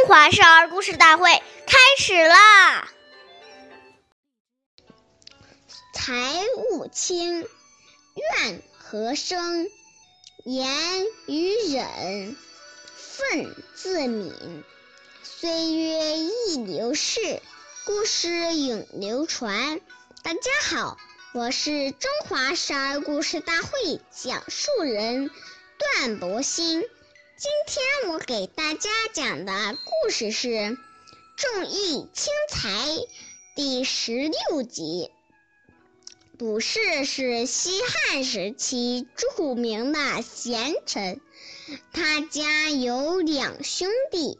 中华少儿故事大会开始啦！财物轻，怨何生？言语忍，忿自泯。岁月易流逝，故事永流传。大家好，我是中华少儿故事大会讲述人段博鑫。今天我给大家讲的故事是《重义轻财》第十六集。卜氏是西汉时期著名的贤臣，他家有两兄弟，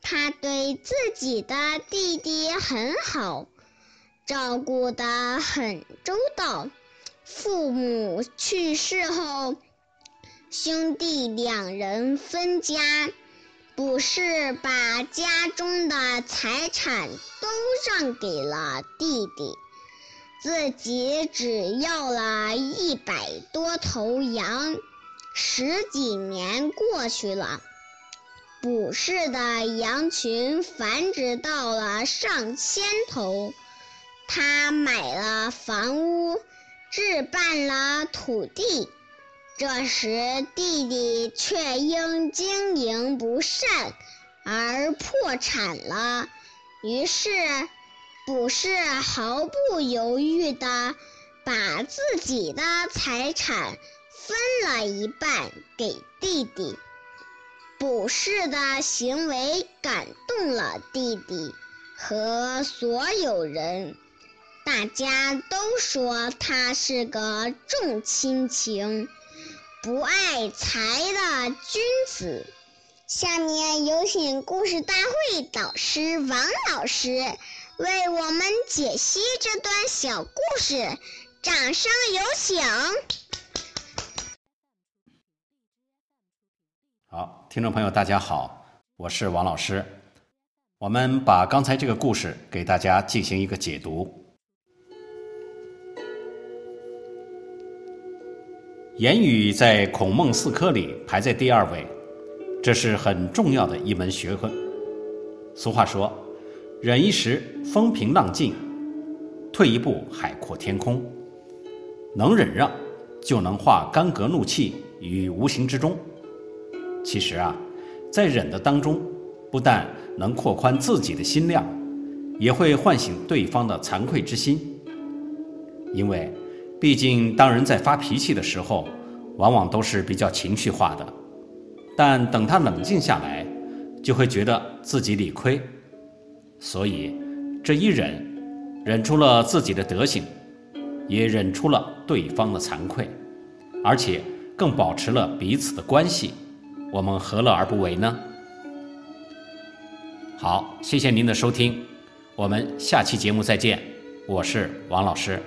他对自己的弟弟很好，照顾得很周到。父母去世后。兄弟两人分家，卜氏把家中的财产都让给了弟弟，自己只要了一百多头羊。十几年过去了，卜氏的羊群繁殖到了上千头，他买了房屋，置办了土地。这时，弟弟却因经营不善而破产了。于是，卜氏毫不犹豫地把自己的财产分了一半给弟弟。卜氏的行为感动了弟弟和所有人，大家都说他是个重亲情。不爱财的君子。下面有请故事大会导师王老师为我们解析这段小故事，掌声有请。好，听众朋友，大家好，我是王老师。我们把刚才这个故事给大家进行一个解读。言语在孔孟四科里排在第二位，这是很重要的一门学问。俗话说：“忍一时，风平浪静；退一步，海阔天空。”能忍让，就能化干戈怒气于无形之中。其实啊，在忍的当中，不但能扩宽自己的心量，也会唤醒对方的惭愧之心，因为。毕竟，当人在发脾气的时候，往往都是比较情绪化的。但等他冷静下来，就会觉得自己理亏。所以，这一忍，忍出了自己的德行，也忍出了对方的惭愧，而且更保持了彼此的关系。我们何乐而不为呢？好，谢谢您的收听，我们下期节目再见。我是王老师。